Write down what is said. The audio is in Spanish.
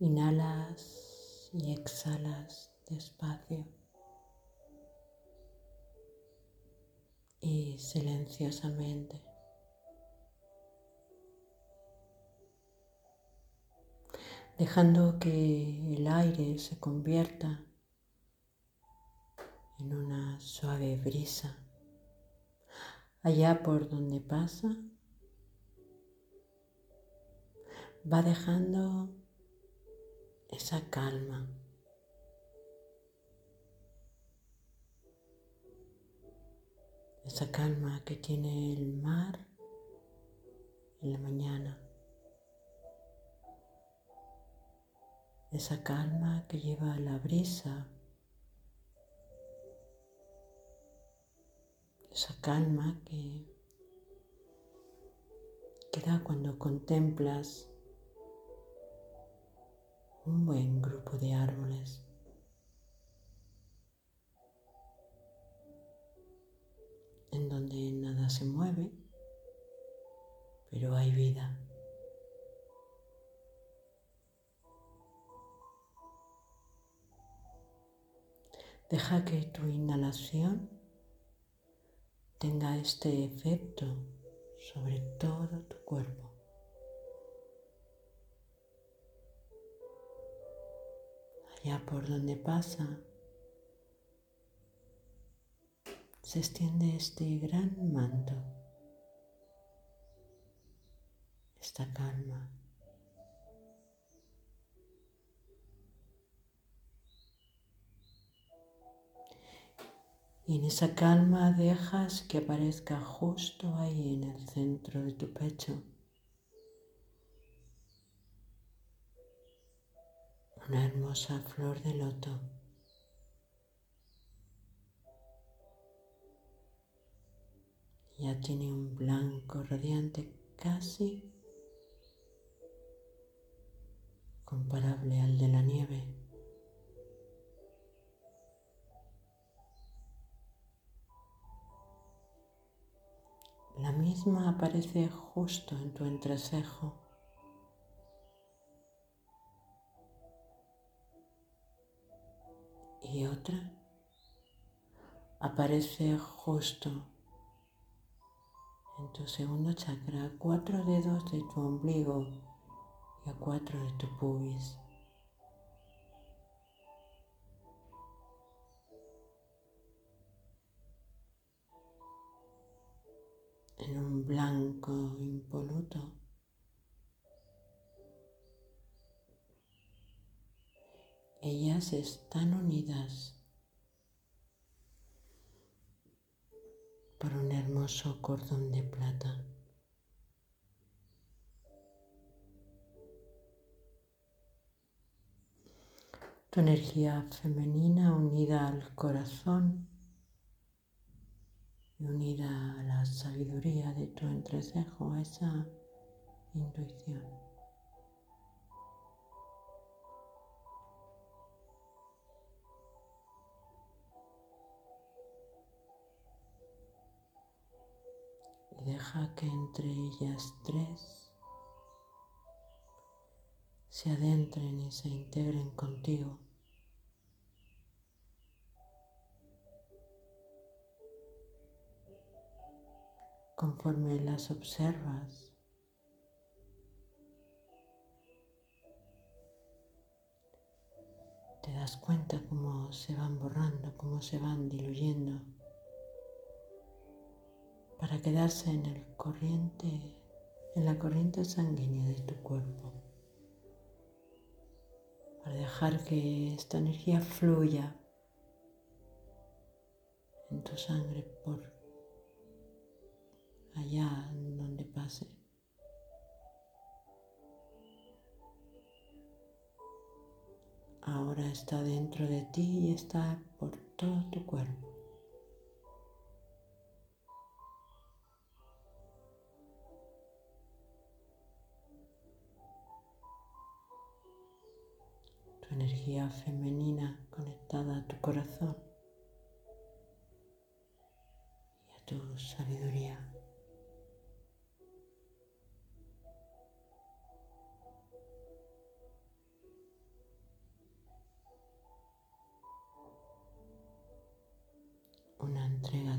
Inhalas y exhalas despacio y silenciosamente. dejando que el aire se convierta en una suave brisa. Allá por donde pasa, va dejando esa calma. Esa calma que tiene el mar en la mañana. Esa calma que lleva la brisa. Esa calma que, que da cuando contemplas un buen grupo de árboles. en donde nada se mueve, pero hay vida. Deja que tu inhalación tenga este efecto sobre todo tu cuerpo. Allá por donde pasa, se extiende este gran manto, esta calma. Y en esa calma dejas que aparezca justo ahí en el centro de tu pecho una hermosa flor de loto. Ya tiene un blanco radiante casi comparable al de la nieve. La misma aparece justo en tu entrecejo. Y otra aparece justo en tu segundo chakra, a cuatro dedos de tu ombligo y a cuatro de tu pubis. En un blanco impoluto ellas están unidas por un hermoso cordón de plata. Tu energía femenina unida al corazón y unida a la sabiduría de tu entrecejo, a esa intuición. Deja que entre ellas tres se adentren y se integren contigo. Conforme las observas, te das cuenta cómo se van borrando, cómo se van diluyendo para quedarse en el corriente, en la corriente sanguínea de tu cuerpo, para dejar que esta energía fluya en tu sangre por allá donde pase. Ahora está dentro de ti y está por todo tu cuerpo. femenina conectada a tu corazón y a tu sabiduría. Una entrega